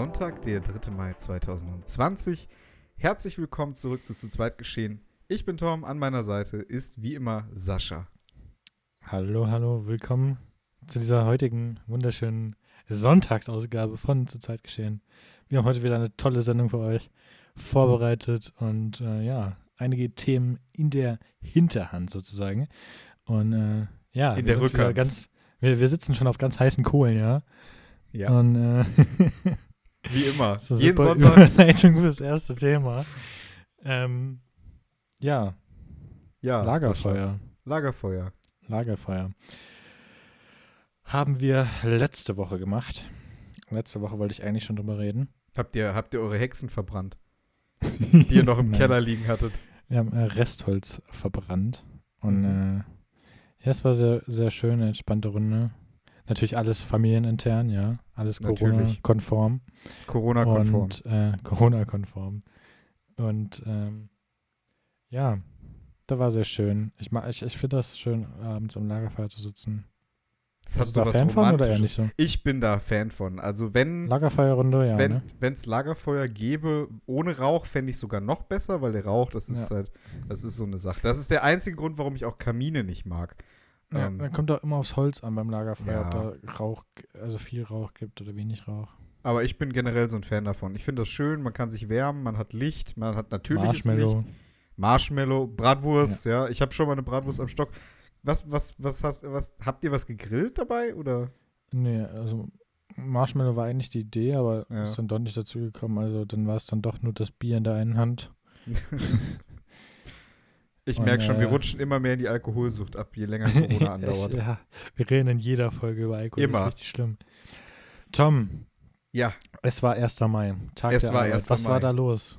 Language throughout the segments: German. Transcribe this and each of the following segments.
Sonntag, der 3. Mai 2020. Herzlich willkommen zurück zu Zu zweit geschehen. Ich bin Tom, an meiner Seite ist wie immer Sascha. Hallo, hallo, willkommen zu dieser heutigen wunderschönen Sonntagsausgabe von Zu zweit geschehen. Wir haben heute wieder eine tolle Sendung für euch vorbereitet und äh, ja, einige Themen in der Hinterhand sozusagen. Und äh, ja, In wir der Rückhand. ganz, wir, wir sitzen schon auf ganz heißen Kohlen, ja. Ja, Und äh, wie immer. das ist Jeden super Sonntag. Überleitung fürs erste Thema. Ähm, ja, Ja, Lagerfeuer. Lagerfeuer. Lagerfeuer. Haben wir letzte Woche gemacht. Letzte Woche wollte ich eigentlich schon drüber reden. Habt ihr, habt ihr eure Hexen verbrannt, die ihr noch im. Keller liegen hattet? Wir haben äh, Restholz verbrannt. Und Mhm. äh, ja, es war sehr, sehr schön, eine entspannte Runde. Natürlich alles familienintern, ja. Alles. Corona-konform. Corona-konform. Und äh, Corona-konform. Und ähm, ja, da war sehr schön. Ich, ich, ich finde das schön, abends am Lagerfeuer zu sitzen. Das Bist du da Fan von oder eher nicht so? Ich bin da Fan von. Also wenn Lagerfeuerrunde, ja. wenn ne? es Lagerfeuer gäbe ohne Rauch, fände ich sogar noch besser, weil der Rauch, das ist Ja. halt, das ist so eine Sache. Das ist der einzige Grund, warum ich auch Kamine nicht mag. Ja, Ähm, dann kommt auch immer aufs Holz an beim Lagerfeuer, ob Ja. da Rauch, also viel Rauch gibt oder wenig Rauch. Aber ich bin generell so ein Fan davon. Ich finde das schön, man kann sich wärmen, man hat Licht, man hat natürliches Licht. Marshmallow. Marshmallow, Bratwurst, ja. Ich habe schon mal eine Bratwurst am Stock. Was, was, was, hast, was, habt ihr was gegrillt dabei? Oder? Nee, also Marshmallow war eigentlich die Idee, aber Ja. ist dann doch nicht dazu gekommen. Also dann war es dann doch nur das Bier in der einen Hand. Ich Und, merke schon, wir rutschen immer mehr in die Alkoholsucht ab, je länger Corona andauert. Ja, wir reden in jeder Folge über Alkohol. Das Immer. ist richtig schlimm. Tom, Ja, es war 1. Mai. Tag Es der war Arbeit. 1. Was Mai. war da los?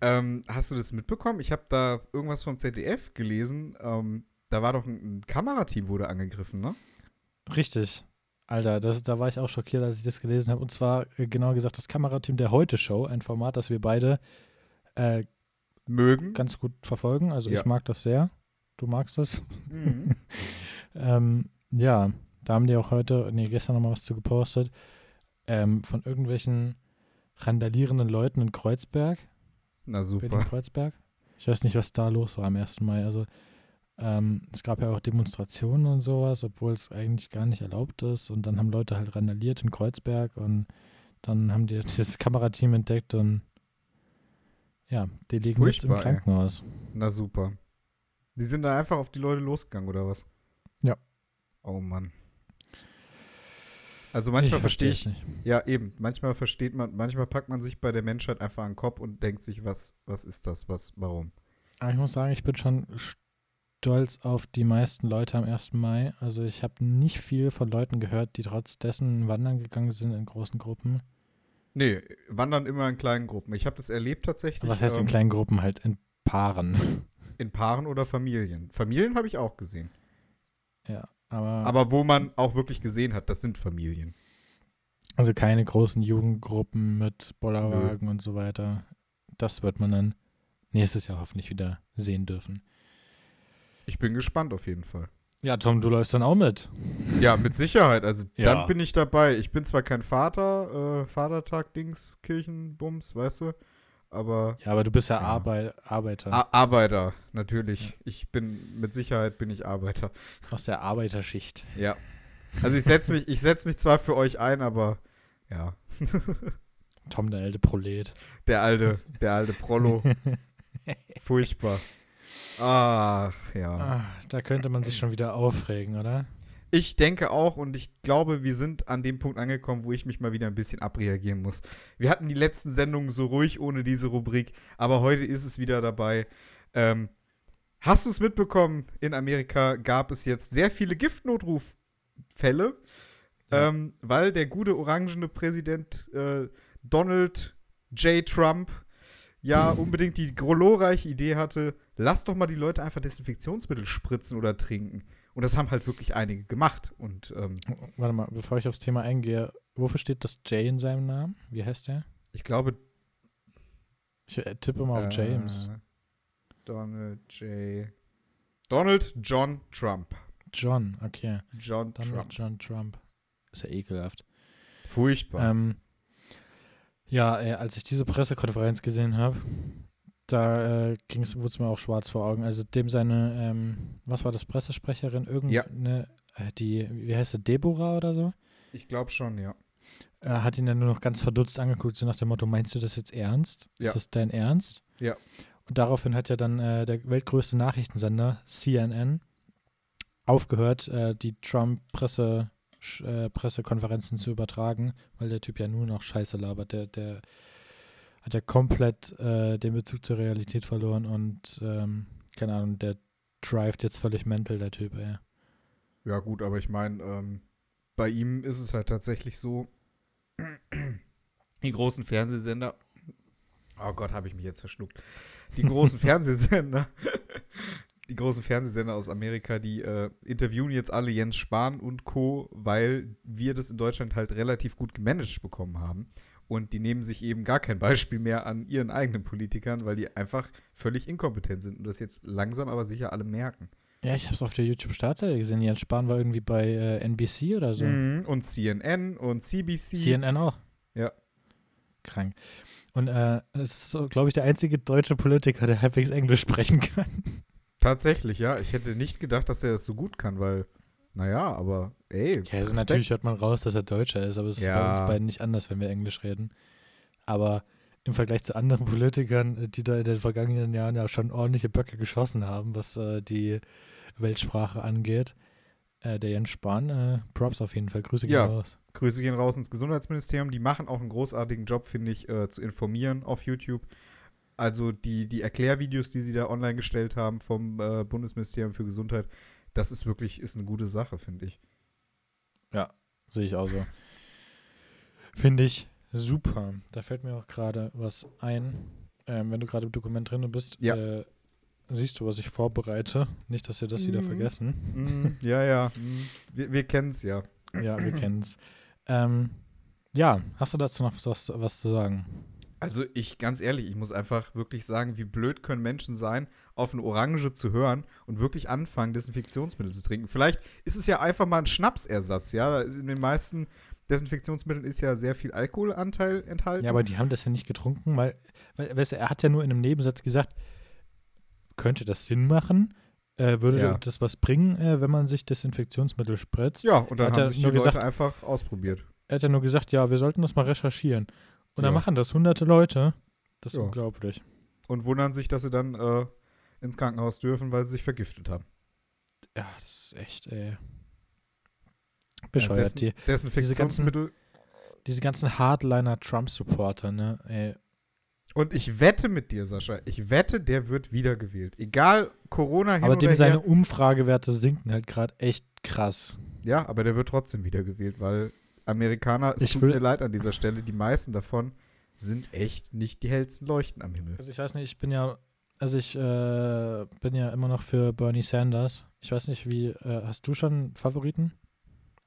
ähm, hast du das mitbekommen? Ich habe da irgendwas vom ZDF gelesen. Ähm, da war doch ein, ein Kamerateam wurde angegriffen, ne? Richtig. Alter, das, da war ich auch schockiert, als ich das gelesen habe. Und zwar, äh, genau gesagt, das Kamerateam der Heute-Show, ein Format, das wir beide äh, Mögen. ganz gut verfolgen. Also Ja. ich mag das sehr. Du magst das. Mhm. ähm, ja, da haben die auch heute, nee, gestern nochmal was zu gepostet, ähm, von irgendwelchen randalierenden Leuten in Kreuzberg, Na super. Berlin-Kreuzberg. Ich weiß nicht, was da los war am 1. Mai. Also ähm, es gab ja auch Demonstrationen und sowas, obwohl es eigentlich gar nicht erlaubt ist. Und dann haben Leute halt randaliert in Kreuzberg und dann haben die dieses Kamerateam entdeckt und ja, die liegen jetzt im Furchtbar, ey. Krankenhaus. Na super. Die sind dann einfach auf die Leute losgegangen, oder was? Ja. Oh Mann. Also manchmal verstehe ich, versteh's nicht. ja eben, manchmal versteht man, manchmal packt man sich bei der Menschheit einfach an den Kopf und denkt sich, was, was ist das, was, warum? Aber ich muss sagen, ich bin schon stolz auf die meisten Leute am 1. Mai. Also ich habe nicht viel von Leuten gehört, die trotz dessen wandern gegangen sind in großen Gruppen. Nee, wandern immer in kleinen Gruppen. Ich habe das erlebt tatsächlich. Was heißt in ähm, kleinen Gruppen halt? In Paaren. in Paaren oder Familien. Familien habe ich auch gesehen. ja, aber, Aber wo man auch wirklich gesehen hat, das sind Familien. also keine großen Jugendgruppen mit Bollerwagen und so weiter. Das wird man dann nächstes Jahr hoffentlich wieder sehen dürfen. Ich bin gespannt auf jeden Fall. Ja, Tom, du läufst dann auch mit. Ja, mit Sicherheit. Also Ja. dann bin ich dabei. Ich bin zwar kein Vater, äh, Vatertag-Dings, Kirchenbums, weißt du, aber Ja, aber du bist ja, Ja. Arbei Arbeiter A Arbeiter, natürlich. Ich bin, mit Sicherheit bin ich Arbeiter. aus der Arbeiterschicht. Ja. Also ich setze mich, ich setze mich zwar für euch ein, aber ja. Tom, der alte Prolet. Der alte, der alte Prollo. Furchtbar. Ach, ja. Ah, da könnte man sich schon wieder aufregen, oder? Ich denke auch und ich glaube, wir sind an dem Punkt angekommen, wo ich mich mal wieder ein bisschen abreagieren muss. Wir hatten die letzten Sendungen so ruhig ohne diese Rubrik, aber heute ist es wieder dabei. Ähm, hast du es mitbekommen? In Amerika gab es jetzt sehr viele Giftnotruffälle, Ja. ähm, weil der gute orangene Präsident äh, Donald J. Trump ja unbedingt die glorreiche Idee hatte, lass doch mal die Leute einfach Desinfektionsmittel spritzen oder trinken. Und das haben halt wirklich einige gemacht. Und ähm, Warte mal, bevor ich aufs Thema eingehe, wofür steht das J in seinem Namen? Wie heißt der? ich glaube. Ich äh, tippe mal auf James. äh, Donald J. Donald John Trump. John, okay. John Donald Trump. John Trump. Ist ja ekelhaft. Furchtbar. Ähm, Ja, äh, als ich diese Pressekonferenz gesehen habe, da äh, wurde es mir auch schwarz vor Augen. Also dem seine, ähm, was war das, Pressesprecherin? Irgendeine, ja. äh, die, wie heißt sie, Deborah oder so? Ich glaube schon, ja. Er äh, hat ihn dann nur noch ganz verdutzt angeguckt, so nach dem Motto, meinst du das jetzt ernst? Ja. Ist das dein Ernst? Ja. Und daraufhin hat ja dann äh, der weltgrößte Nachrichtensender, CNN, aufgehört, äh, die Trump-Presse äh, Pressekonferenzen zu übertragen, weil der Typ ja nur noch Scheiße labert. Der, der hat ja komplett äh, den Bezug zur Realität verloren und ähm, keine Ahnung, der drivet jetzt völlig mental, der Typ, ey. Ja, gut, aber ich meine, ähm, bei ihm ist es halt tatsächlich so, die großen Fernsehsender, oh Gott, habe ich mich jetzt verschluckt, die großen Fernsehsender die großen Fernsehsender aus Amerika, die äh, interviewen jetzt alle Jens Spahn und Co., weil wir das in Deutschland halt relativ gut gemanagt bekommen haben. Und die nehmen sich eben gar kein Beispiel mehr an ihren eigenen Politikern, weil die einfach völlig inkompetent sind und das jetzt langsam aber sicher alle merken. Ja, ich habe es auf der YouTube-Startseite gesehen. Jens Spahn war irgendwie bei äh, NBC oder so. Mhm, und CNN und CBC. CNN auch. Ja. Krank. Und äh, es ist, so, glaube ich, der einzige deutsche Politiker, der halbwegs Englisch sprechen kann. Tatsächlich, ja. Ich hätte nicht gedacht, dass er das so gut kann, weil, naja, aber ey. Ja, also natürlich hört man raus, dass er Deutscher ist, aber es ja. ist bei uns beiden nicht anders, wenn wir Englisch reden. Aber im Vergleich zu anderen Politikern, die da in den vergangenen Jahren ja schon ordentliche Böcke geschossen haben, was äh, die Weltsprache angeht, äh, der Jens Spahn, äh, Props auf jeden Fall. Grüße gehen ja, raus. Grüße gehen raus ins Gesundheitsministerium. Die machen auch einen großartigen Job, finde ich, äh, zu informieren auf YouTube. Also die, die Erklärvideos, die sie da online gestellt haben vom äh, Bundesministerium für Gesundheit, das ist wirklich ist eine gute Sache, finde ich. Ja, sehe ich auch so. finde ich super. Da fällt mir auch gerade was ein. Ähm, wenn du gerade im Dokument drin bist, ja. äh, siehst du, was ich vorbereite. Nicht, dass wir das mm. wieder mhm. vergessen. Mm. Ja, ja. Mm. Wir, wir kennen es ja. Ja, wir kennen es. Ähm, ja, hast du dazu noch was, was zu sagen? Also ich, ganz ehrlich, ich muss einfach wirklich sagen, wie blöd können Menschen sein, auf eine Orange zu hören und wirklich anfangen, Desinfektionsmittel zu trinken. Vielleicht ist es ja einfach mal ein Schnapsersatz, ja. In den meisten Desinfektionsmitteln ist ja sehr viel Alkoholanteil enthalten. Ja, aber die haben das ja nicht getrunken, weil, weil weißt du, er hat ja nur in einem Nebensatz gesagt, könnte das Sinn machen? Äh, würde ja. das was bringen, äh, wenn man sich Desinfektionsmittel spritzt? Ja, und dann haben sich die Leute gesagt, einfach ausprobiert. Er hat ja nur gesagt, ja, wir sollten das mal recherchieren. Und dann machen das hunderte Leute. Das ist ja. unglaublich. Und wundern sich, dass sie dann äh, ins Krankenhaus dürfen, weil sie sich vergiftet haben. Ja, das ist echt, ey. Bescheuert. Ja, dessen, die, Desinfektionsmittel. Diese ganzen, ganzen Hardliner-Trump-Supporter, ne? Ey. Und ich wette mit dir, Sascha, ich wette, der wird wiedergewählt. Egal, Corona hin Aber dem seine her. Umfragewerte sinken halt gerade echt krass. Ja, aber der wird trotzdem wiedergewählt, weil Amerikaner, es ich tut mir leid an dieser Stelle, die meisten davon sind echt nicht die hellsten Leuchten am Himmel. Also ich weiß nicht, ich bin ja, also ich äh, bin ja immer noch für Bernie Sanders. Ich weiß nicht, wie, äh, hast du schon Favoriten?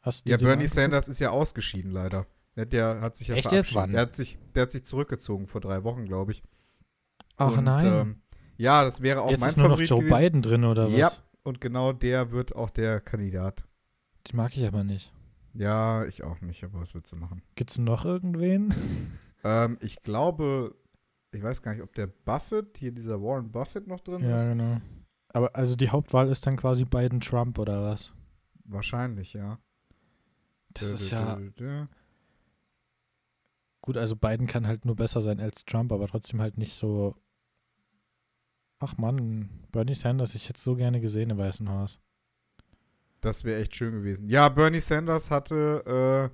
Hast ja, Bernie Sanders ist ja ausgeschieden leider. Der, hat sich ja Echt jetzt? Wann? Der hat sich, der hat sich zurückgezogen vor drei Wochen, glaube ich. Ach und, nein. Ähm, ja, das wäre auch jetzt mein ist nur Favorit noch Joe gewesen. Biden drin oder was? Ja, und genau der wird auch der Kandidat. Den mag ich aber nicht. Ja, ich auch nicht, aber was willst du machen? Gibt es noch irgendwen? ähm, ich glaube, ich weiß gar nicht, ob der Buffett, hier dieser Warren Buffett noch drin ja, ist. Ja, genau. Aber also die Hauptwahl ist dann quasi Biden Trump oder was? Wahrscheinlich, ja. Das dö, ist dö, ja. Dö, Gut, also Biden kann halt nur besser sein als Trump, aber trotzdem halt nicht so. Ach Mann, Bernie Sanders, ich hätte so gerne gesehen im Weißen Haus. Das wäre echt schön gewesen. Ja, Bernie Sanders hatte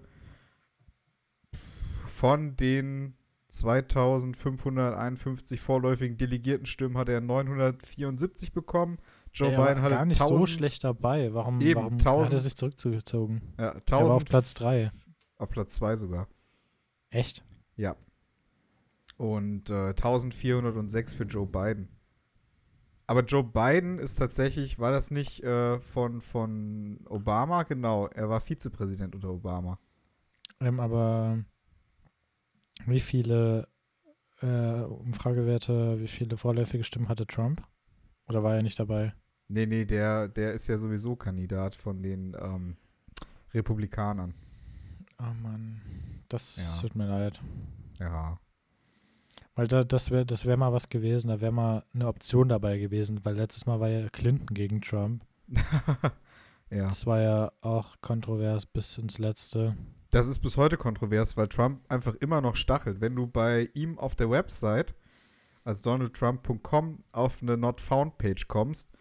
äh, von den 2551 vorläufigen Delegiertenstimmen hat er 974 bekommen. Joe er Biden hatte gar nicht 1000, so schlecht dabei. Warum, eben, warum 1000, hat er sich zurückgezogen? Ja, 1000, er war auf Platz 3. Auf Platz 2 sogar. Echt? Ja. Und äh, 1406 für Joe Biden. Aber Joe Biden ist tatsächlich, war das nicht äh, von, von Obama? Genau, er war Vizepräsident unter Obama. Ähm, aber wie viele äh, Umfragewerte, wie viele vorläufige Stimmen hatte Trump? Oder war er nicht dabei? Nee, nee, der, der ist ja sowieso Kandidat von den ähm, Republikanern. Oh Mann, das ja. tut mir leid. Ja. Weil da, das wäre das wär mal was gewesen, da wäre mal eine Option dabei gewesen, weil letztes Mal war ja Clinton gegen Trump. ja. Das war ja auch kontrovers bis ins Letzte. Das ist bis heute kontrovers, weil Trump einfach immer noch stachelt. Wenn du bei ihm auf der Website, als donaldtrump.com, auf eine Not Found Page kommst,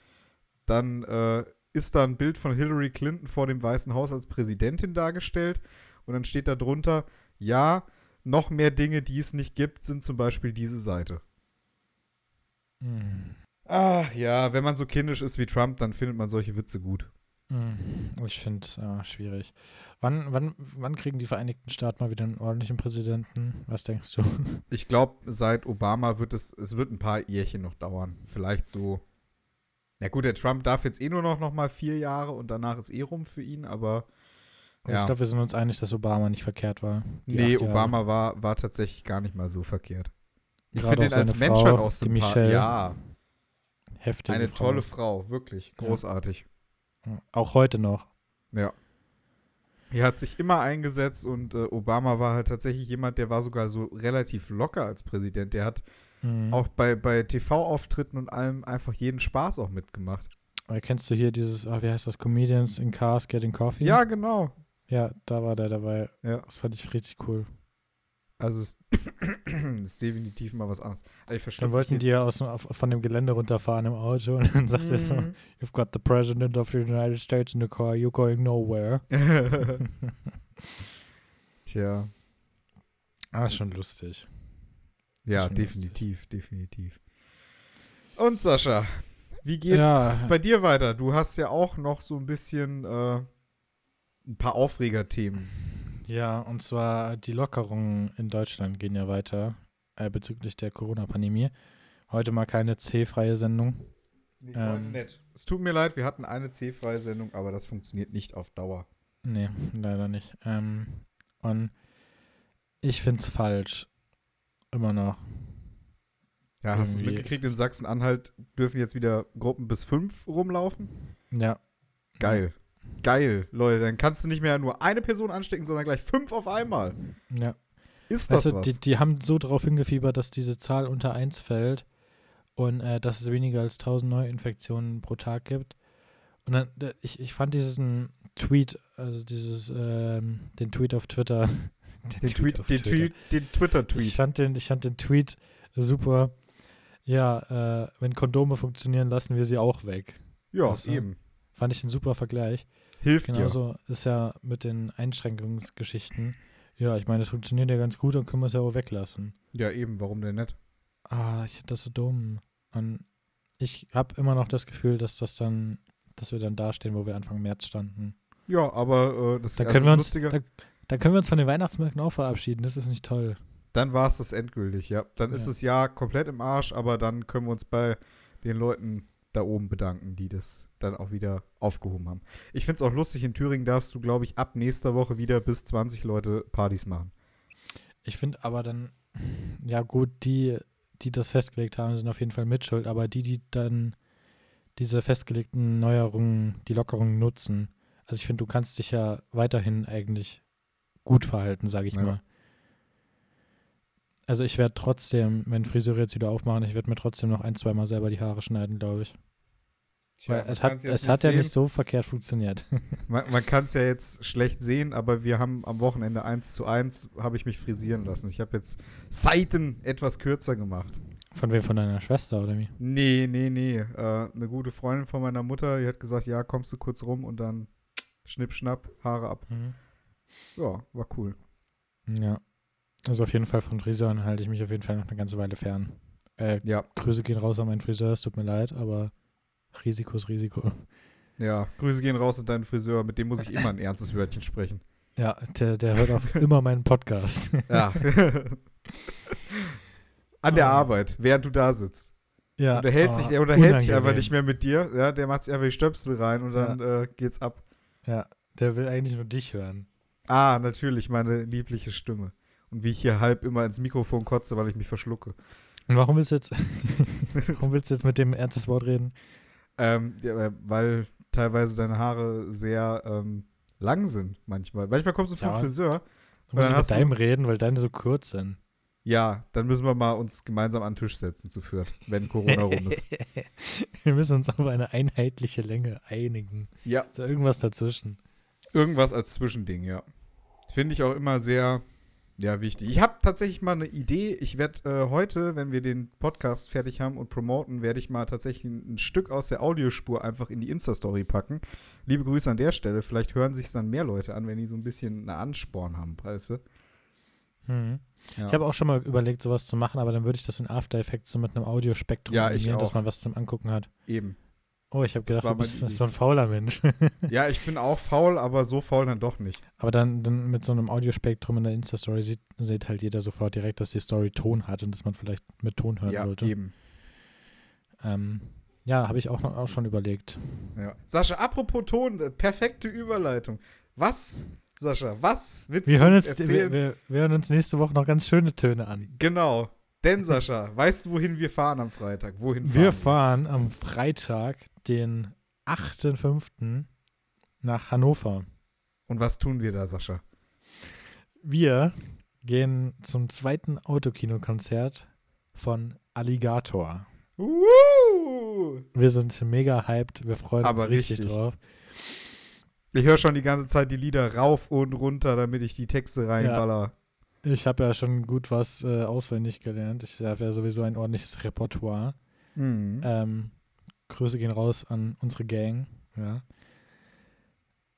dann äh, ist da ein Bild von Hillary Clinton vor dem Weißen Haus als Präsidentin dargestellt und dann steht da drunter, ja, noch mehr Dinge, die es nicht gibt, sind zum Beispiel diese Seite. Hm. Ach ja, wenn man so kindisch ist wie Trump, dann findet man solche Witze gut. Hm. Ich finde es äh, schwierig. Wann, wann, wann kriegen die Vereinigten Staaten mal wieder einen ordentlichen Präsidenten? Was denkst du? Ich glaube, seit Obama wird es, es wird ein paar Jährchen noch dauern. Vielleicht so. Ja gut, der Trump darf jetzt eh nur noch, noch mal vier Jahre und danach ist eh rum für ihn, aber Also Ja. Ich glaube, wir sind uns einig, dass Obama nicht verkehrt war. Die nee. Obama war, war tatsächlich gar nicht mal so verkehrt. Ich finde ihn als Mensch halt auch die sympathisch. Ja, Heftige eine Frau. tolle Frau, wirklich Ja. großartig. Auch heute noch. Ja. Er hat sich immer eingesetzt und äh, Obama war halt tatsächlich jemand, der war sogar so relativ locker als Präsident. Der hat Mhm. auch bei, bei TV-Auftritten und allem einfach jeden Spaß auch mitgemacht. Aber Kennst du hier dieses, ah, wie heißt das, Comedians in Cars Getting Coffee? Ja, genau. Ja, da war der dabei. Ja. Das fand ich richtig cool. Also es ist definitiv mal was anderes. Also ich verstehe Dann wollten die ja aus, auf, von dem Gelände runterfahren im Auto und dann sagt er so, Mhm. You've got the President of the United States in the car, you're going nowhere. Tja, ah, schon lustig. ja, Schon definitiv, definitiv. Und Sascha, wie geht's Ja. bei dir weiter? Du hast ja auch noch so ein bisschen äh, ein paar Aufregerthemen. Ja, und zwar die Lockerungen in Deutschland gehen ja weiter äh, bezüglich der Corona-Pandemie. Heute mal keine C-freie Sendung. Nee, Ähm. nett. Es tut mir leid, wir hatten eine C-freie Sendung, aber das funktioniert nicht auf Dauer. Nee, leider nicht. Ähm, und ich finde es falsch. Immer noch. Ja, hast du es mitgekriegt? In Sachsen-Anhalt dürfen jetzt wieder Gruppen bis fünf rumlaufen. Ja. Geil. Geil, Leute. Dann kannst du nicht mehr nur eine Person anstecken, sondern gleich fünf auf einmal. Ja. Ist das Weißt du, was? die, die haben so darauf hingefiebert, dass diese Zahl unter 1 fällt und äh, dass es weniger als 1000 Neuinfektionen pro Tag gibt. Und dann, ich, ich fand diesen Tweet, also dieses, ähm, den Tweet auf Twitter. den Tweet, auf den, Twitter. Tweet, den Ich Twitter-Tweet. fand den, ich fand den Tweet super. Ja, äh, wenn Kondome funktionieren, lassen wir sie auch weg. Ja, du? eben. Fand ich ein super Vergleich. Hilft dir. Genauso ist ja mit den Einschränkungsgeschichten. Ja, ich meine, es funktioniert ja ganz gut, dann können wir es ja auch weglassen. Ja, eben. Warum denn nicht? Ah, ich finde das so dumm. Und ich habe immer noch das Gefühl, dass das dann, dass wir dann dastehen, wo wir Anfang März standen. Ja, aber äh, das Da also können wir uns, lustiger. da, da können wir uns von den Weihnachtsmärkten auch verabschieden. Das ist nicht toll. Dann war es das endgültig, ja. Dann ist Ja. das Jahr komplett im Arsch, aber dann können wir uns bei den Leuten da oben bedanken, die das dann auch wieder aufgehoben haben. Ich finde es auch lustig, in Thüringen darfst du, glaube ich, ab nächster Woche wieder bis 20 Leute Partys machen. Ich finde aber dann, ja gut, die, die das festgelegt haben, sind auf jeden Fall mitschuld, aber die, die dann diese festgelegten Neuerungen, die Lockerungen nutzen, also ich finde, du kannst dich ja weiterhin eigentlich gut verhalten, sage ich Ja. mal. Also ich werde trotzdem, wenn Friseure jetzt wieder aufmachen, ich werde mir trotzdem noch ein, zweimal selber die Haare schneiden, glaube ich. Weil man es hat, es hat ja sehen. nicht so verkehrt funktioniert. Man, man kann es ja jetzt schlecht sehen, aber wir haben am Wochenende 1 zu 1, habe ich mich frisieren lassen. Ich habe jetzt Seiten etwas kürzer gemacht. Von wem? Von deiner Schwester oder wie? Nee, nee, nee. Äh, eine gute Freundin von meiner Mutter, die hat gesagt, ja, kommst du kurz rum und dann schnipp, schnapp, Haare ab. Ja, war cool. Ja. Also auf jeden Fall von Friseuren halte ich mich auf jeden Fall noch eine ganze Weile fern. Äh, Ja, Grüße gehen raus an meinen Friseur, es tut mir leid, aber Risiko ist Risiko. ja. Grüße gehen raus an deinen Friseur, mit dem muss ich immer ein ernstes Wörtchen sprechen. Ja, der, der hört auch immer meinen Podcast. Ja. an der Ah. Arbeit, während du da sitzt. Ja, Und er hält oh, sich, er unterhält sich einfach nicht mehr mit dir. Ja, der macht sich einfach die Stöpsel rein und dann äh, geht's ab. Ja, der will eigentlich nur dich hören. Ah, natürlich, meine liebliche Stimme. Und wie ich hier halb immer ins Mikrofon kotze, weil ich mich verschlucke. Und warum willst du jetzt, warum willst du jetzt mit dem ernstes Wort reden? Ähm, ja, äh, weil teilweise deine Haare sehr ähm, lang sind manchmal. Manchmal kommst du vom Ja. Friseur. Du musst mit deinem reden, weil deine so kurz sind. Ja, dann müssen wir mal uns gemeinsam an den Tisch setzen zu führen, wenn Corona rum ist. Wir müssen uns auf eine einheitliche Länge einigen. Ja. So irgendwas dazwischen. Irgendwas als Zwischending, ja. Finde ich auch immer sehr, ja, wichtig. Ich habe tatsächlich mal eine Idee. Ich werde äh, heute, wenn wir den Podcast fertig haben und promoten, werde ich mal tatsächlich ein, Stück aus der Audiospur einfach in die Insta-Story packen. Liebe Grüße an der Stelle. Vielleicht hören sich dann mehr Leute an, wenn die so ein bisschen eine Ansporn haben, weißt du? Mhm. Ja. Ich habe auch schon mal überlegt, sowas zu machen, aber dann würde ich das in After Effects so mit einem Audiospektrum ja, animieren, dass man was zum Angucken hat. Eben. Oh, ich habe gedacht, du bist so ein fauler Mensch. ja, ich bin auch faul, aber so faul dann doch nicht. Aber dann, dann mit so einem Audiospektrum in der Insta-Story sieht, sieht halt jeder sofort direkt, dass die Story Ton hat und dass man vielleicht mit Ton hören ja, sollte. eben. Ähm, ja, habe ich auch, auch schon überlegt. Ja. Sascha, apropos Ton, äh, perfekte Überleitung. Was Sascha, was willst wir du hören uns, erzählen? Wir, wir, wir, hören uns nächste Woche noch ganz schöne Töne an. Genau. Denn, Sascha, weißt du, wohin wir fahren am Freitag? Wohin fahren wir? fahren am Freitag, den 8.5. nach Hannover. Und was tun wir da, Sascha? Wir gehen zum zweiten Autokinokonzert von Alligator. Uh! Wir sind mega hyped, wir freuen Aber uns richtig, richtig. drauf. Ich höre schon die ganze Zeit die Lieder rauf und runter, damit ich die Texte reinballer. Ja. Ich habe ja schon gut was äh, auswendig gelernt. Ich habe ja sowieso ein ordentliches Repertoire. Mhm. Ähm, Grüße gehen raus an unsere Gang. Ja.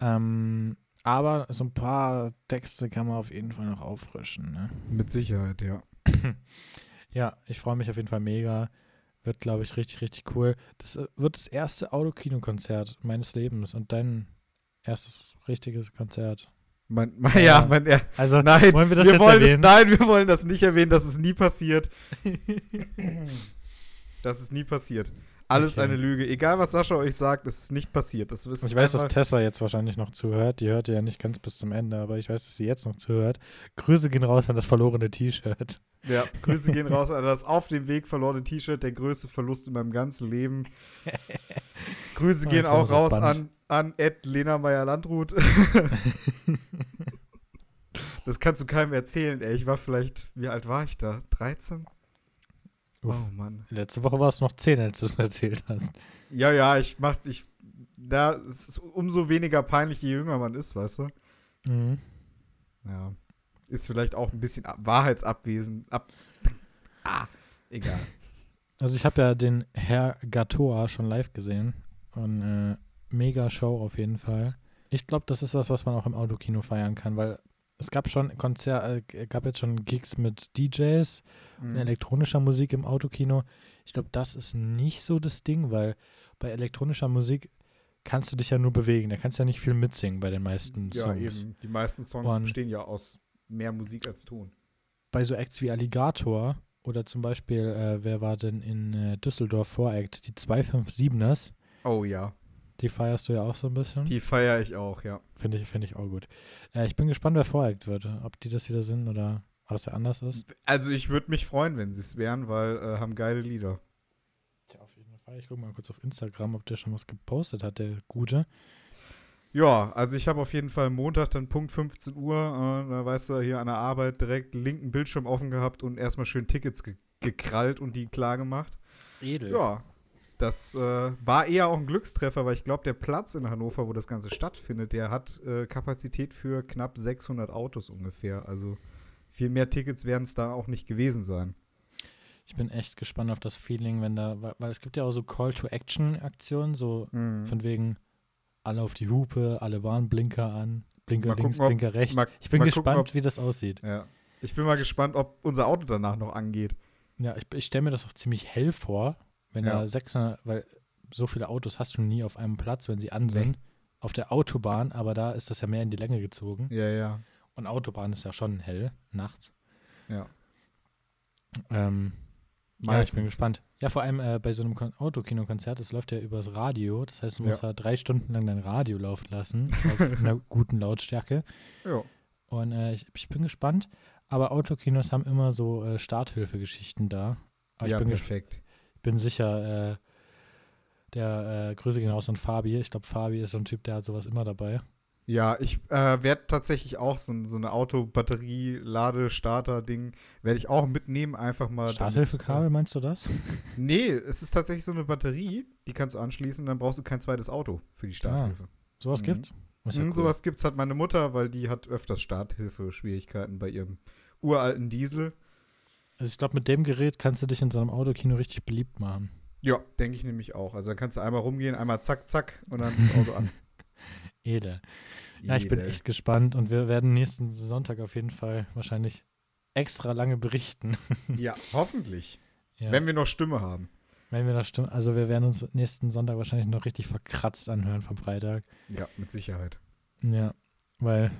Ähm, aber so ein paar Texte kann man auf jeden Fall noch auffrischen. Ne? Mit Sicherheit, ja. ja, ich freue mich auf jeden Fall mega. Wird, glaube ich, richtig, richtig cool. Das äh, wird das erste Autokinokonzert meines Lebens und dein erstes richtiges Konzert. Mein, mein, ja, ja, mein, ja. Also, nein, wollen wir das wir jetzt wollen erwähnen? Das, nein, wir wollen das nicht erwähnen, dass es nie passiert. das ist nie passiert. Alles okay. eine Lüge. Egal, was Sascha euch sagt, es ist nicht passiert. Das ich weiß, dass Tessa jetzt wahrscheinlich noch zuhört. Die hört ja nicht ganz bis zum Ende, aber ich weiß, dass sie jetzt noch zuhört. Grüße gehen raus an das verlorene T-Shirt. Ja, Grüße gehen raus an das auf dem Weg verlorene T-Shirt. Der größte Verlust in meinem ganzen Leben. Grüße oh, gehen auch raus an, an Ed Lena Meyer-Landrut. das kannst du keinem erzählen, ey. Ich war vielleicht, wie alt war ich da? 13? Uff. Oh Mann. Letzte Woche war es noch 10, als du es erzählt hast. Ja, ja, ich mach, ich, da ist es umso weniger peinlich, je jünger man ist, weißt du? Mhm. Ja. Ist vielleicht auch ein bisschen wahrheitsabwesend. Ab ah, egal. Also ich habe ja den Herr Gatoa schon live gesehen. Und äh, mega Show auf jeden Fall. Ich glaube, das ist was, was man auch im Autokino feiern kann, weil es gab schon Konzer äh, gab jetzt schon Gigs mit DJs mhm. und elektronischer Musik im Autokino. Ich glaube, das ist nicht so das Ding, weil bei elektronischer Musik kannst du dich ja nur bewegen. Da kannst du ja nicht viel mitsingen bei den meisten ja, Songs. Ja, eben. Die meisten Songs und bestehen ja aus mehr Musik als Ton. Bei so Acts wie Alligator oder zum Beispiel, äh, wer war denn in äh, Düsseldorf Voract? Die 257ers. Oh ja. Die feierst du ja auch so ein bisschen. Die feiere ich auch, ja. Finde ich, find ich auch gut. Äh, ich bin gespannt, wer Voreigt wird. Ob die das wieder sind oder was ja anders ist. Also ich würde mich freuen, wenn sie es wären, weil äh, haben geile Lieder. Tja, auf jeden Fall. Ich gucke mal kurz auf Instagram, ob der schon was gepostet hat, der Gute. Ja, also ich habe auf jeden Fall Montag dann Punkt 15 Uhr, äh, da weißt du, hier an der Arbeit direkt linken Bildschirm offen gehabt und erstmal schön Tickets ge gekrallt und die klar gemacht. Edel. Ja, das äh, war eher auch ein Glückstreffer, weil ich glaube, der Platz in Hannover, wo das Ganze stattfindet, der hat äh, Kapazität für knapp 600 Autos ungefähr. Also viel mehr Tickets werden es da auch nicht gewesen sein. Ich bin echt gespannt auf das Feeling, wenn da, weil, weil es gibt ja auch so Call-to-Action-Aktionen, so mhm. von wegen alle auf die Hupe, alle Warnblinker an, Blinker mal links, gucken, Blinker rechts. Mal, ich bin gespannt, gucken, ob, wie das aussieht. Ja. Ich bin mal gespannt, ob unser Auto danach noch angeht. Ja, ich, ich stelle mir das auch ziemlich hell vor, wenn ja. da 600, weil so viele Autos hast du nie auf einem Platz, wenn sie an sind. Nee. Auf der Autobahn, aber da ist das ja mehr in die Länge gezogen. Ja, ja. Und Autobahn ist ja schon hell, nachts. Ja. Ähm, ja, ich bin gespannt. Ja, vor allem äh, bei so einem Autokinokonzert, das läuft ja übers Radio. Das heißt, du musst ja. da drei Stunden lang dein Radio laufen lassen, auf einer guten Lautstärke. Ja. Und äh, ich, ich, bin gespannt. Aber Autokinos haben immer so äh, Starthilfegeschichten da. Aber ja, ich bin perfekt bin sicher, äh, der äh, Grüße gehen raus an Fabi. Ich glaube, Fabi ist so ein Typ, der hat sowas immer dabei. Ja, ich äh, werde tatsächlich auch so, so eine Auto-Batterie-Ladestarter-Ding, werde ich auch mitnehmen, einfach mal. Starthilfekabel, meinst du das? Nee, es ist tatsächlich so eine Batterie, die kannst du anschließen, dann brauchst du kein zweites Auto für die Starthilfe. Ah, sowas Mhm. gibt's? Ja Mhm, cool. Sowas gibt's hat meine Mutter, weil die hat öfters Starthilfe-Schwierigkeiten bei ihrem uralten Diesel. Also ich glaube, mit dem Gerät kannst du dich in so einem Autokino richtig beliebt machen. Ja, denke ich nämlich auch. Also dann kannst du einmal rumgehen, einmal zack, zack und dann das Auto an. Edel. Ja, ich bin echt gespannt und wir werden nächsten Sonntag auf jeden Fall wahrscheinlich extra lange berichten. Ja, hoffentlich. Ja, Wenn wir noch Stimme haben. wenn wir das stimmen. Also wir werden uns nächsten Sonntag wahrscheinlich noch richtig verkratzt anhören vom Freitag. Ja, mit Sicherheit. Ja, weil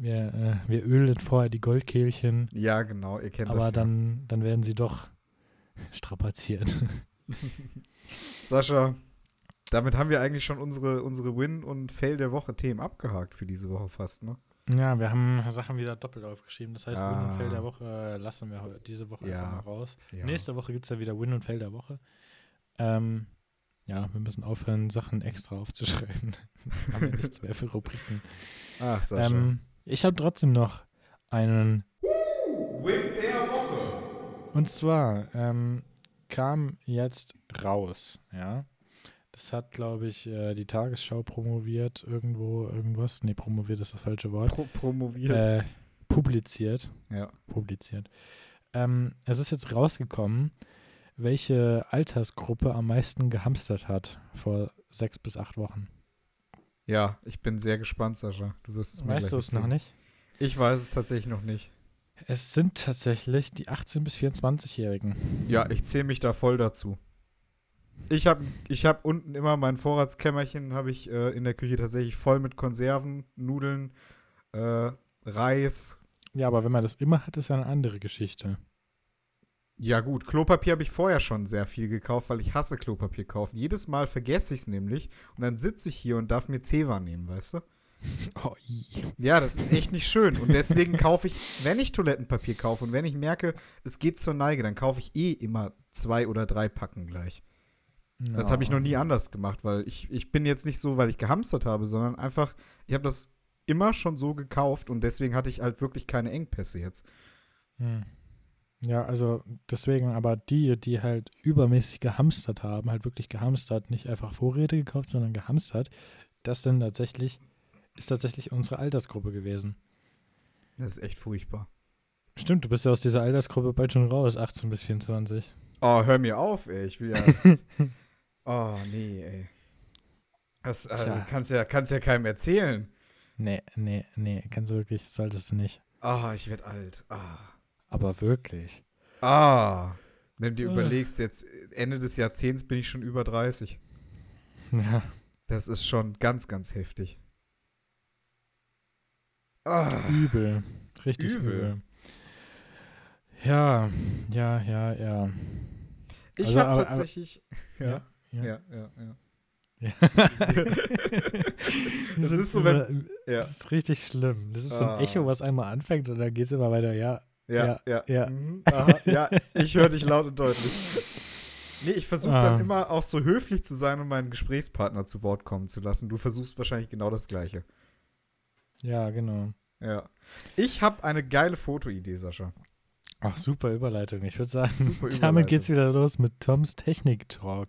wir, äh, wir ölen vorher die Goldkehlchen, Ja, genau, ihr kennt aber das. dann, dann werden sie doch strapaziert. Sascha, damit haben wir eigentlich schon unsere, unsere Win- und Fail der Woche Themen abgehakt für diese Woche fast, ne? Ja, wir haben Sachen wieder doppelt aufgeschrieben. Das heißt, Win und Fail Ah. der Woche äh, lassen wir diese Woche Ja. einfach mal raus. Ja. Nächste Woche gibt es ja wieder Win und Fail der Woche. Ähm, ja, wir müssen aufhören, Sachen extra aufzuschreiben. haben wir nichts mehr für Rubriken. Ach, Sascha. Ähm, ich habe trotzdem noch einen. Win der Woche. Und zwar ähm, kam jetzt raus, ja. Das hat, glaube ich, äh, die Tagesschau promoviert, irgendwo, irgendwas. Nee, promoviert ist das falsche Wort. Pro promoviert. Äh, publiziert. ja. publiziert. Ähm, es ist jetzt rausgekommen, welche Altersgruppe am meisten gehamstert hat vor sechs bis acht Wochen. Ja, ich bin sehr gespannt, Sascha. Du wirst es mir Weißt du es noch nicht? Ich weiß es tatsächlich noch nicht. Es sind tatsächlich die 18- bis 24-Jährigen. Ja, ich zähle mich da voll dazu. Ich habe ich hab unten immer mein Vorratskämmerchen, habe ich äh, in der Küche tatsächlich voll mit Konserven, Nudeln, äh, Reis. Ja, aber wenn man das immer hat, ist ja eine andere Geschichte. Ja gut, Klopapier habe ich vorher schon sehr viel gekauft, weil ich hasse Klopapier kaufen. Jedes Mal vergesse ich es nämlich und dann sitze ich hier und darf mir Zewa nehmen, weißt du? Oh. Ja, das ist echt nicht schön. Und deswegen kaufe ich, wenn ich Toilettenpapier kaufe und wenn ich merke, es geht zur Neige, dann kaufe ich eh immer zwei oder drei Packen gleich. Das habe ich noch nie anders gemacht, weil ich, ich bin jetzt nicht so, weil ich gehamstert habe, sondern einfach, ich habe das immer schon so gekauft und deswegen hatte ich halt wirklich keine Engpässe jetzt. Hm. Ja, also deswegen, aber die, die halt übermäßig gehamstert haben, halt wirklich gehamstert, nicht einfach Vorräte gekauft, sondern gehamstert, das sind tatsächlich, ist tatsächlich unsere Altersgruppe gewesen. Das ist echt furchtbar. Stimmt, du bist ja aus dieser Altersgruppe bald schon raus, 18 bis 24. Oh, hör mir auf, ey. Ich will ja. oh, nee, ey. Das also, kannst, ja, kannst ja keinem erzählen. Nee, nee, nee, kannst du wirklich, solltest du nicht. Ah, ich werde alt. Ah. Aber wirklich. Ah. Wenn du dir Ah. überlegst, jetzt Ende des Jahrzehnts bin ich schon über 30. Ja. Das ist schon ganz, ganz heftig. Ah. Übel. Richtig Übel. übel. Ja, ja, ja, ja. Ich Also, habe aber- tatsächlich. Ja, ja, ja. ja, ja. ja. Ja. Das ist so, immer- Ja. Das ist richtig schlimm. Das ist so ein Ah. Echo, was einmal anfängt und dann geht es immer weiter. Ja, Ja, ja, ja. Mhm, aha, ja, ich höre dich laut und deutlich. Nee, ich versuche Ah. dann immer auch so höflich zu sein und meinen Gesprächspartner zu Wort kommen zu lassen. Du versuchst wahrscheinlich genau das Gleiche. ja, genau. Ja. Ich habe eine geile Fotoidee, Sascha. Ach, super Überleitung. Ich würde sagen, Super damit geht's wieder los mit Toms Technik-Talk.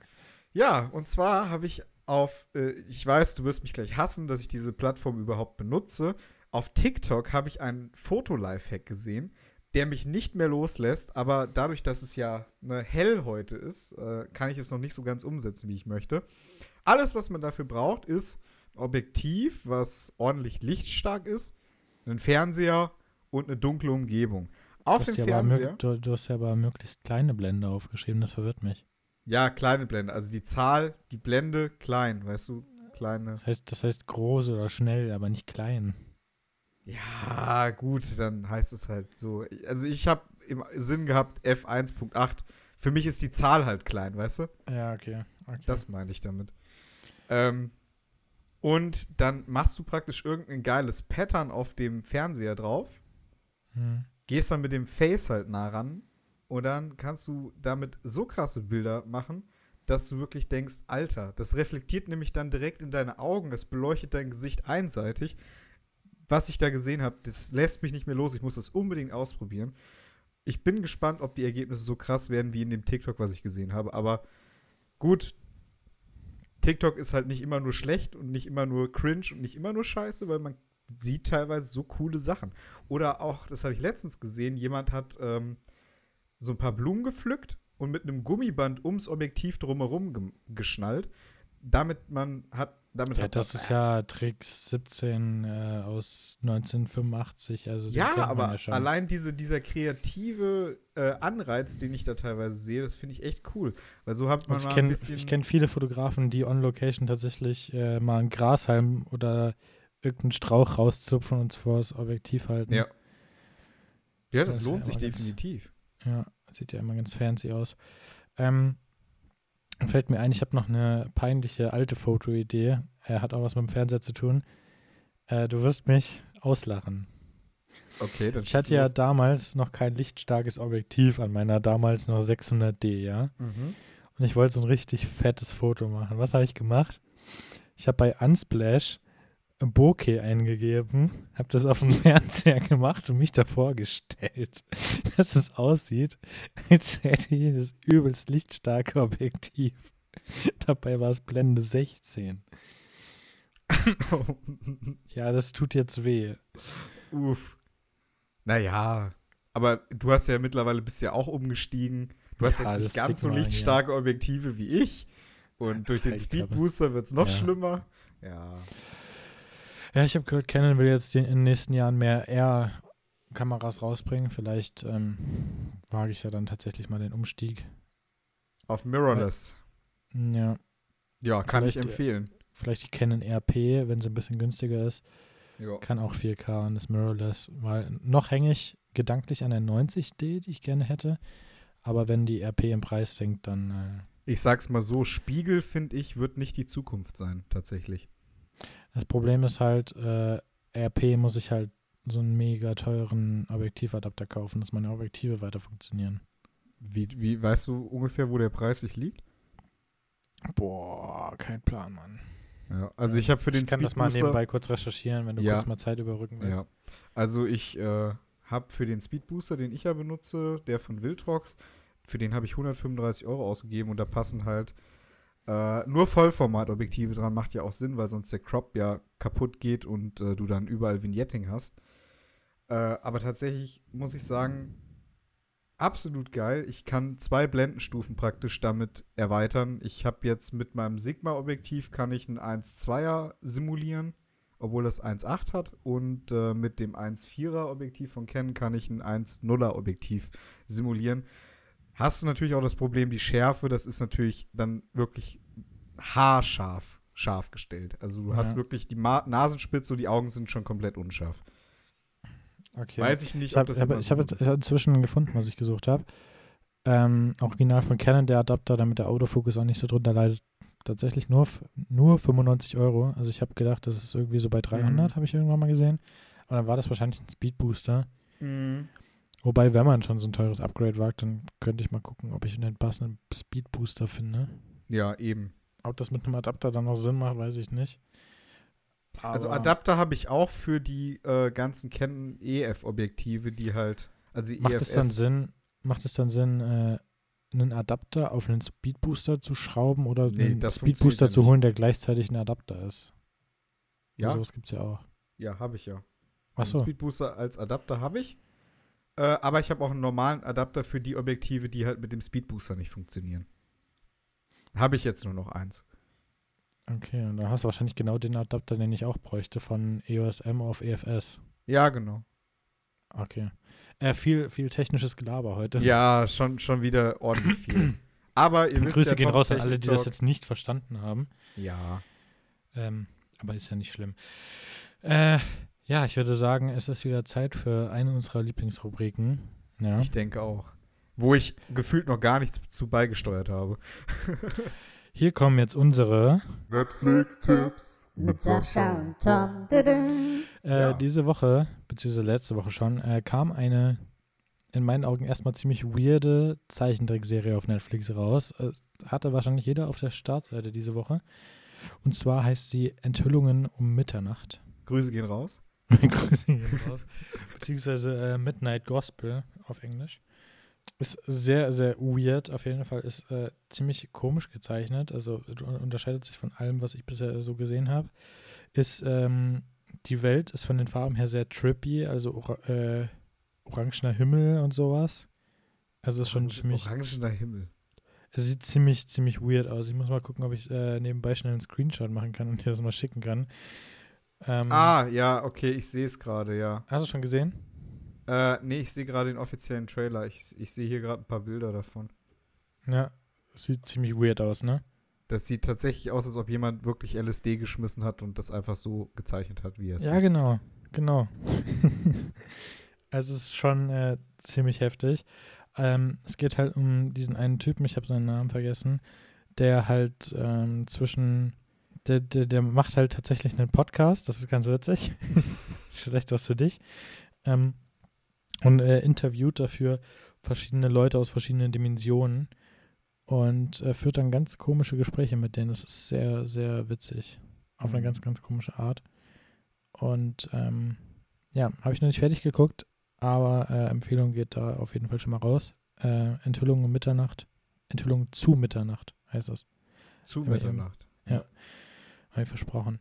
Ja, und zwar habe ich auf, äh, ich weiß, du wirst mich gleich hassen, dass ich diese Plattform überhaupt benutze. Auf TikTok habe ich einen Foto-Lifehack gesehen, der mich nicht mehr loslässt, aber dadurch, dass es ja ne, hell heute ist, äh, kann ich es noch nicht so ganz umsetzen, wie ich möchte. Alles, was man dafür braucht, ist ein Objektiv, was ordentlich lichtstark ist, ein Fernseher und eine dunkle Umgebung. Auf Du hast, dem Fernseher. du, du hast ja aber möglichst kleine Blende aufgeschrieben, das verwirrt mich. Ja, kleine Blende. Also die Zahl, die Blende klein, weißt du? Kleine. Das heißt, das heißt groß oder schnell, aber nicht klein. Ja, gut, dann heißt es halt so. Also ich habe im Sinn gehabt F1.8. Für mich ist die Zahl halt klein, weißt du? Ja, okay. okay. Das meine ich damit. Ähm, und dann machst du praktisch irgendein geiles Pattern auf dem Fernseher drauf, Hm. gehst dann mit dem Face halt nah ran und dann kannst du damit so krasse Bilder machen, dass du wirklich denkst, Alter, das reflektiert nämlich dann direkt in deine Augen, das beleuchtet dein Gesicht einseitig was ich da gesehen habe, das lässt mich nicht mehr los. Ich muss das unbedingt ausprobieren. Ich bin gespannt, ob die Ergebnisse so krass werden wie in dem TikTok, was ich gesehen habe. Aber gut, TikTok ist halt nicht immer nur schlecht und nicht immer nur cringe und nicht immer nur scheiße, weil man sieht teilweise so coole Sachen. Oder auch, das habe ich letztens gesehen, jemand hat ähm, so ein paar Blumen gepflückt und mit einem Gummiband ums Objektiv drumherum ge geschnallt. Damit man hat. Damit Ja, hat das ist ja Trick 17 äh, aus 1985. Also Ja, aber ja allein diese, dieser kreative äh, Anreiz, den ich da teilweise sehe, das finde ich echt cool. Weil so hat man Also ich ein kenne kenn viele Fotografen, die on Location tatsächlich äh, mal einen Grashalm oder irgendeinen Strauch rauszupfen und vor das Objektiv halten. ja. Ja, das Das lohnt sich immer ganz- definitiv. Ja, sieht ja immer ganz fancy aus. Ähm, fällt mir ein, ich habe noch eine peinliche alte Fotoidee. Er hat auch was mit dem Fernseher zu tun. Äh, du wirst mich auslachen. Okay, dann Ich hatte ja damals noch kein lichtstarkes Objektiv an meiner damals noch 600D, ja. Mhm. Und ich wollte so ein richtig fettes Foto machen. Was habe ich gemacht? Ich habe bei Unsplash Bokeh eingegeben, habe das auf dem Fernseher gemacht und mich davor gestellt, dass es aussieht, als hätte ich das übelst lichtstarke Objektiv. Dabei war es Blende 16. Ja, das tut jetzt weh. Uff. Naja, aber du hast ja mittlerweile bist ja auch umgestiegen. Du hast Ja, jetzt nicht ganz so Sigma, lichtstarke Objektive wie ich. Und durch den Halt die Speed Klappe. Booster wird es noch Ja. schlimmer. Ja. Ja, ich habe gehört, Canon will jetzt in den nächsten Jahren mehr R-Kameras rausbringen. Vielleicht ähm, wage ich ja dann tatsächlich mal den Umstieg. Auf Mirrorless. Ja, Ja, kann ich Vielleicht, äh, empfehlen. vielleicht die Canon RP, wenn sie ein bisschen günstiger ist, Ja. kann auch 4K und das Mirrorless. Weil noch hänge ich gedanklich an der 90D, die ich gerne hätte. Aber wenn die RP im Preis sinkt, dann äh, Ich sag's mal so, Spiegel, finde ich, wird nicht die Zukunft sein, tatsächlich. Das Problem ist halt, äh, RP muss ich halt so einen mega teuren Objektivadapter kaufen, dass meine Objektive weiter funktionieren. Wie, wie, weißt du ungefähr, wo der preislich liegt? Boah, kein Plan, Mann. Ja, also ich habe für den ich kann das mal nebenbei kurz recherchieren, wenn du Ja. kurz mal Zeit überrücken willst. Ja. Also ich äh, habe für den Speedbooster, den ich ja benutze, der von Wildrox, für den habe ich 135 Euro ausgegeben und da passen halt äh, nur Vollformatobjektive dran. Macht ja auch Sinn, weil sonst der Crop ja kaputt geht und äh, du dann überall Vignetting hast. Äh, aber tatsächlich muss ich sagen, absolut geil. Ich kann zwei Blendenstufen praktisch damit erweitern. Ich habe jetzt mit meinem Sigma-Objektiv kann ich ein 1.2er simulieren obwohl das 1.8 hat. Und äh, mit dem 1.4er Objektiv von Canon kann ich ein 1.0er Objektiv simulieren. Hast du natürlich auch das Problem, die Schärfe, das ist natürlich dann wirklich haarscharf scharf gestellt. Also du hast Ja. wirklich die Ma Nasenspitze und die Augen sind schon komplett unscharf. Okay. Weiß ich nicht, Ich habe hab, so hab jetzt inzwischen gefunden, was ich gesucht habe. Ähm, original von Canon, der Adapter, damit der Autofokus auch nicht so drunter leidet. Tatsächlich nur, nur 95 Euro. Also ich habe gedacht, das ist irgendwie so bei 300, Mhm. habe ich irgendwann mal gesehen. Und dann war das wahrscheinlich ein Speedbooster. Mhm. Wobei, wenn man schon so ein teures Upgrade wagt, dann könnte ich mal gucken, ob ich einen passenden Speedbooster finde. Ja, eben. Ob das mit einem Adapter dann noch Sinn macht, weiß ich nicht. Also Aber Adapter habe ich auch für die äh, ganzen Canon EF-Objektive, die halt, also die Macht EFS. es dann Sinn, macht es dann Sinn, äh, einen Adapter auf einen Speedbooster zu schrauben oder Nee, einen funktioniert ja zu holen, der gleichzeitig ein Adapter ist? Ja, Sowas gibt es ja auch. ja, habe ich ja. Ach Einen so. Speedbooster als Adapter habe ich. Äh, aber ich habe auch einen normalen Adapter für die Objektive, die halt mit dem Speedbooster nicht funktionieren. Habe ich jetzt nur noch eins. Okay, und dann hast du wahrscheinlich genau den Adapter, den ich auch bräuchte, von EOS M auf EFS. Ja, genau. Okay. Äh, viel, viel technisches Gelaber heute. Ja, schon, schon wieder ordentlich viel. Aber ihr wisst Grüße ja, gehen raus an alle, die das jetzt nicht verstanden haben. Ja. Ähm, aber ist ja nicht schlimm. Äh, ja, ich würde sagen, es ist wieder Zeit für eine unserer Lieblingsrubriken. Ja. Ich denke auch. Wo ich gefühlt noch gar nichts zu beigesteuert habe. Hier kommen jetzt unsere. Netflix-Tipps Mit Sascha und Tom. Äh, Ja. Diese Woche, beziehungsweise letzte Woche schon, äh, kam eine in meinen Augen erstmal ziemlich weirde Zeichentrickserie auf Netflix raus. Äh, hatte wahrscheinlich jeder auf der Startseite diese Woche. Und zwar heißt sie Enthüllungen um Mitternacht. Grüße gehen raus. Grüße gehen raus. Beziehungsweise äh, Midnight Gospel auf Englisch. Ist sehr, sehr weird. Auf jeden Fall ist äh, ziemlich komisch gezeichnet. Also unterscheidet sich von allem, was ich bisher so gesehen habe. Ist, ähm, die Welt ist von den Farben her sehr trippy, also ora äh, orangener Himmel und sowas. Also ist schon Orange- ziemlich, Orangener Himmel. es sieht ziemlich, ziemlich weird aus. Ich muss mal gucken, ob ich äh, nebenbei schnell einen Screenshot machen kann und dir das mal schicken kann. Ähm, Ah, ja, okay, ich sehe es gerade, ja. Hast du schon gesehen? Äh, nee, ich sehe gerade den offiziellen Trailer. Ich, ich sehe hier gerade ein paar Bilder davon. Ja, sieht ziemlich weird aus, ne? Das sieht tatsächlich aus, als ob jemand wirklich LSD geschmissen hat und das einfach so gezeichnet hat, wie er es Ja, sieht. genau, genau. also es ist schon äh, ziemlich heftig. Ähm, es geht halt um diesen einen Typen, ich habe seinen Namen vergessen, der halt ähm, zwischen, der, der, der macht halt tatsächlich einen Podcast, das ist ganz witzig. das ist vielleicht was für dich. Ähm, und er interviewt dafür verschiedene Leute aus verschiedenen Dimensionen und äh, führt dann ganz komische Gespräche mit denen. Das ist sehr, sehr witzig. Auf eine Mhm. ganz, ganz komische Art. Und ähm, ja, habe ich noch nicht fertig geguckt, aber äh, Empfehlung geht da auf jeden Fall schon mal raus. Äh, Enthüllung um Mitternacht. Enthüllung zu Mitternacht heißt das. Zu Mitternacht. Habe ich versprochen.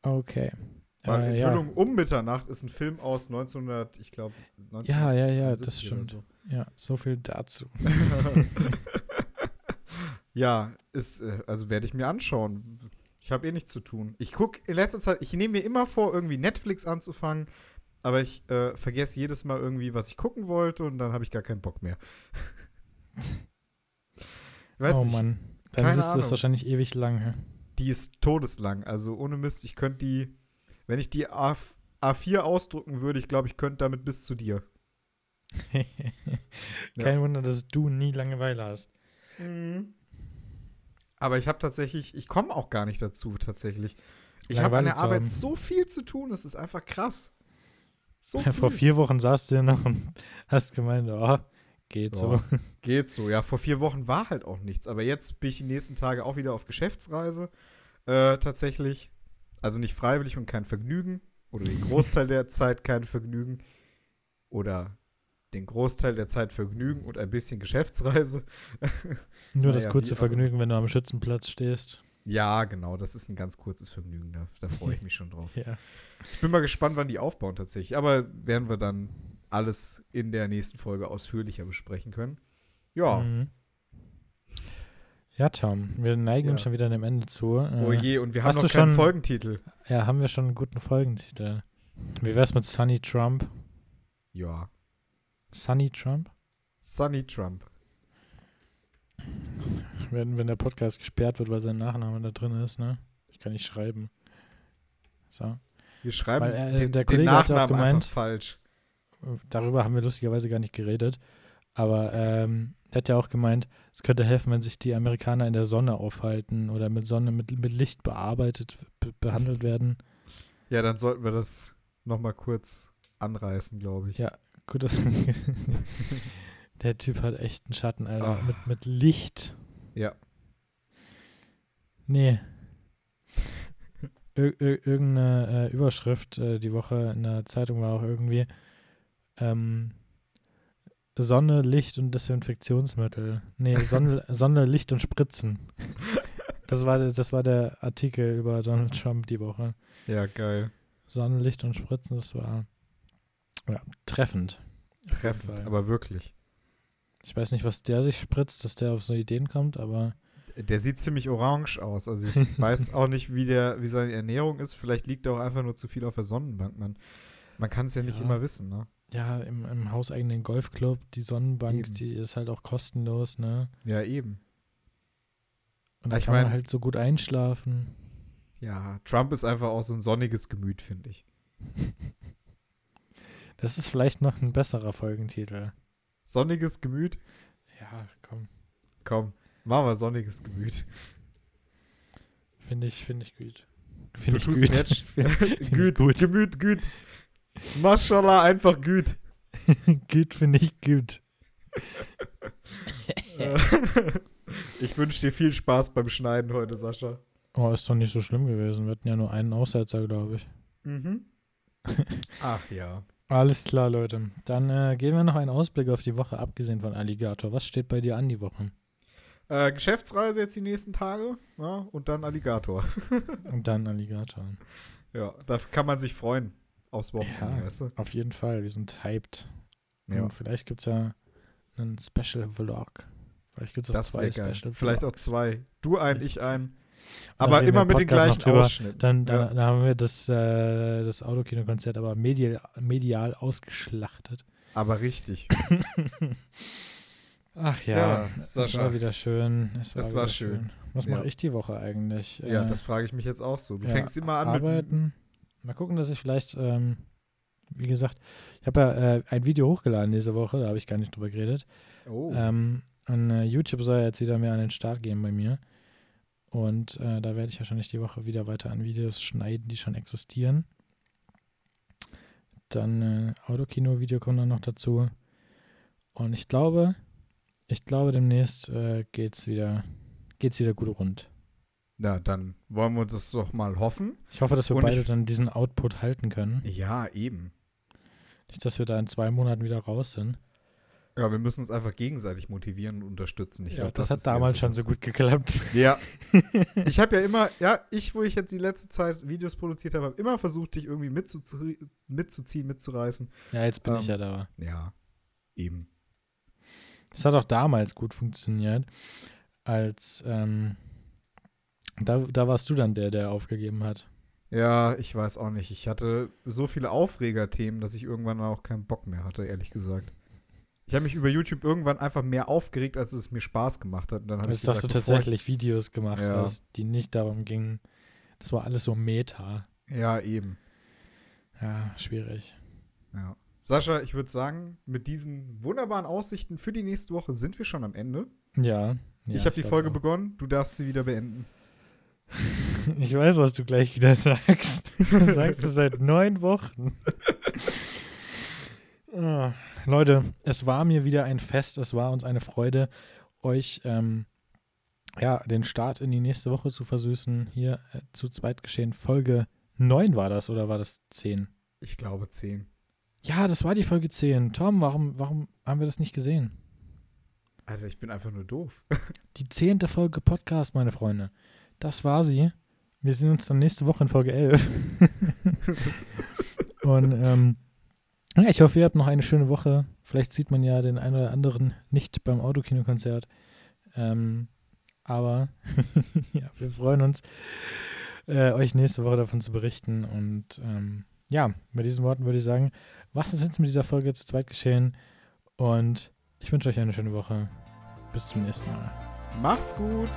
Okay. Weil Äh, ja. Enthüllung um Mitternacht ist ein Film aus 1900, ich glaube, ja, ja, ja, das 1970 oder stimmt. Ja, so viel dazu. ja, ist, äh, also werde ich mir anschauen. Ich habe eh nichts zu tun. Ich gucke in letzter Zeit, ich nehme mir immer vor, irgendwie Netflix anzufangen, aber ich äh, vergesse jedes Mal irgendwie, was ich gucken wollte und dann habe ich gar keinen Bock mehr. Weiß oh nicht, Mann. Liste ist Ahnung. wahrscheinlich ewig lang. Die ist todeslang. Also ohne Mist, ich könnte die, wenn ich die A, A4 ausdrucken würde, ich glaube, ich könnte damit bis zu dir. Kein Wunder, dass du nie Langeweile hast. Aber ich habe tatsächlich, ich komme auch gar nicht dazu, tatsächlich. Ich habe an der Arbeit haben. so viel zu tun, das ist einfach krass. So viel. Vor vier Wochen saßt du ja noch und hast gemeint, oh, geht so. Ja. Geht so. Ja, vor vier Wochen war halt auch nichts. Aber jetzt bin ich die nächsten Tage auch wieder auf Geschäftsreise. Äh, tatsächlich. Also nicht freiwillig und kein Vergnügen. Oder den Großteil der Zeit kein Vergnügen. Oder den Großteil der Zeit Vergnügen und ein bisschen Geschäftsreise. Nur das Naja, kurze wie auch Vergnügen, wenn du am Schützenplatz stehst. Ja, genau. Das ist ein ganz kurzes Vergnügen. Da, da freue ich mich schon drauf. Ja. Ich bin mal gespannt, wann die aufbauen tatsächlich. Aber werden wir dann alles in der nächsten Folge ausführlicher besprechen können. Ja. Mhm. Ja, Tom, wir neigen uns Ja. schon wieder dem Ende zu. Oh Äh, je, und wir hast haben noch du keinen schon- Folgentitel. Ja, haben wir schon einen guten Folgentitel. Wie wär's mit Sunny Trump? Ja. Sunny Trump? Sunny Trump. Wenn, wenn der Podcast gesperrt wird, weil sein Nachname da drin ist, ne? Ich kann nicht schreiben. So. Wir schreiben Weil, äh, den, der den Nachnamen gemeint- einfach falsch. Darüber haben wir lustigerweise gar nicht geredet. Aber ähm, er hat ja auch gemeint, es könnte helfen, wenn sich die Amerikaner in der Sonne aufhalten oder mit Sonne, mit, mit Licht bearbeitet, be behandelt werden. Ja, dann sollten wir das nochmal kurz anreißen, glaube ich. Ja. Gut, der Typ hat echt einen Schatten, Alter. Ah. Mit, mit Licht. Ja. Nee. Ir ir irgendeine äh, Überschrift äh, die Woche in der Zeitung war auch irgendwie ähm, Sonne, Licht und Desinfektionsmittel. Nee, Sonne, Sonne Licht und Spritzen. Das war, der- das war der Artikel über Donald Trump die Woche. Ja, geil. Sonne, Licht und Spritzen, das war ja, treffend. Treffend, aber wirklich. Ich weiß nicht, was der sich spritzt, dass der auf so Ideen kommt, aber Der sieht ziemlich orange aus. Also ich weiß auch nicht, wie, der, wie seine Ernährung ist. Vielleicht liegt er auch einfach nur zu viel auf der Sonnenbank. Man, man kann es ja nicht Ja. immer wissen, ne? Ja, im, im hauseigenen Golfclub, die Sonnenbank, Eben. die ist halt auch kostenlos, ne? Ja, eben. Und da Ich kann man mein- halt so gut einschlafen. Ja, Trump ist einfach auch so ein sonniges Gemüt, finde ich. Das ist vielleicht noch ein besserer Folgentitel. Sonniges Gemüt? Ja, komm. Komm, machen wir sonniges Gemüt. Finde ich, finde ich gut. Finde ich find ich Gut, gut. Gemüt, gut. Maschallah, einfach gut. gut finde ich gut. Ich wünsche dir viel Spaß beim Schneiden heute, Sascha. Oh, ist doch nicht so schlimm gewesen. Wir hatten ja nur einen Aussetzer, glaube ich. Mhm. Ach ja. Alles klar, Leute. Dann äh, geben wir noch einen Ausblick auf die Woche, abgesehen von Alligator. Was steht bei dir an die Woche? Äh, Geschäftsreise jetzt die nächsten Tage ja, und dann Alligator. Und dann Alligator. ja, da kann man sich freuen aufs Wochenende, Ja. weißt du? Auf jeden Fall, wir sind hyped. Ja, Und vielleicht gibt es ja einen Special-Vlog. Vielleicht gibt es auch das zwei. Special Vielleicht auch zwei. Du ein, ich ein. Aber immer im mit den gleichen. Ausschnitten. Dann, dann, ja. dann haben wir das, äh, das Autokino-Konzert aber medial, medial ausgeschlachtet. Aber richtig. Ach ja, es war wieder schön. Es war, Es war wieder schön. Was Ja. mache ich die Woche eigentlich? Ja, Äh, das frage ich mich jetzt auch so. Du fängst immer an mit. Mal gucken, dass ich vielleicht, ähm, wie gesagt, ich habe ja äh, ein Video hochgeladen diese Woche, da habe ich gar nicht drüber geredet. Oh. Ähm, und äh, YouTube soll ja jetzt wieder mehr an den Start gehen bei mir. Und äh, da werde ich wahrscheinlich die Woche wieder weiter an Videos schneiden, die schon existieren. Dann äh, Autokino-Video kommt dann noch dazu. Und ich glaube, ich glaube, demnächst äh, geht's wieder, geht's wieder gut rund. Na, dann wollen wir das doch mal hoffen. Ich hoffe, dass wir Und beide ich- dann diesen Output halten können. Ja, eben. Nicht, dass wir da in zwei Monaten wieder raus sind. Ja, wir müssen uns einfach gegenseitig motivieren und unterstützen. Ich ja, glaub, das, hat ist eher damals schon das. so gut geklappt. Ja. ich habe ja immer, ja, ich, wo ich jetzt die letzte Zeit Videos produziert habe, habe immer versucht, dich irgendwie mitzuzie mitzuziehen, mitzureißen. Ja, jetzt bin ich Ähm, ja da. Ja, eben. Das hat auch damals gut funktioniert, als ähm, da, da warst du dann der, der aufgegeben hat. Ja, ich weiß auch nicht. Ich hatte so viele Aufregerthemen, dass ich irgendwann auch keinen Bock mehr hatte, ehrlich gesagt. Ich habe mich über YouTube irgendwann einfach mehr aufgeregt, als es mir Spaß gemacht hat. Und dann habe ich Jetzt hast du tatsächlich Videos gemacht Ja. hast, die nicht darum gingen. Das war alles so Meta. Ja, eben. Ja, schwierig. Ja. Sascha, ich würde sagen, mit diesen wunderbaren Aussichten für die nächste Woche sind wir schon am Ende. Ja. ja ich habe die Folge auch. begonnen, du darfst sie wieder beenden. Ich weiß, was du gleich wieder sagst. Du sagst es seit neun Wochen. Ah, Leute, es war mir wieder ein Fest. Es war uns eine Freude, euch ähm, ja, den Start in die nächste Woche zu versüßen. Hier äh, zu zweit geschehen. Folge 9 war das oder war das 10? Ich glaube zehn. Ja, das war die Folge 10. Tom, warum, warum haben wir das nicht gesehen? Alter, ich bin einfach nur doof. Die zehnte Folge Podcast, meine Freunde. Das war sie. Wir sehen uns dann nächste Woche in Folge 11. Und ähm, ja, ich hoffe, ihr habt noch eine schöne Woche. Vielleicht sieht man ja den einen oder anderen nicht beim Autokinokonzert. Ähm, aber ja, wir freuen uns, äh, euch nächste Woche davon zu berichten. Und ähm, ja, mit diesen Worten würde ich sagen, was ist jetzt mit dieser Folge zu zweit geschehen? Und ich wünsche euch eine schöne Woche. Bis zum nächsten Mal. Macht's gut.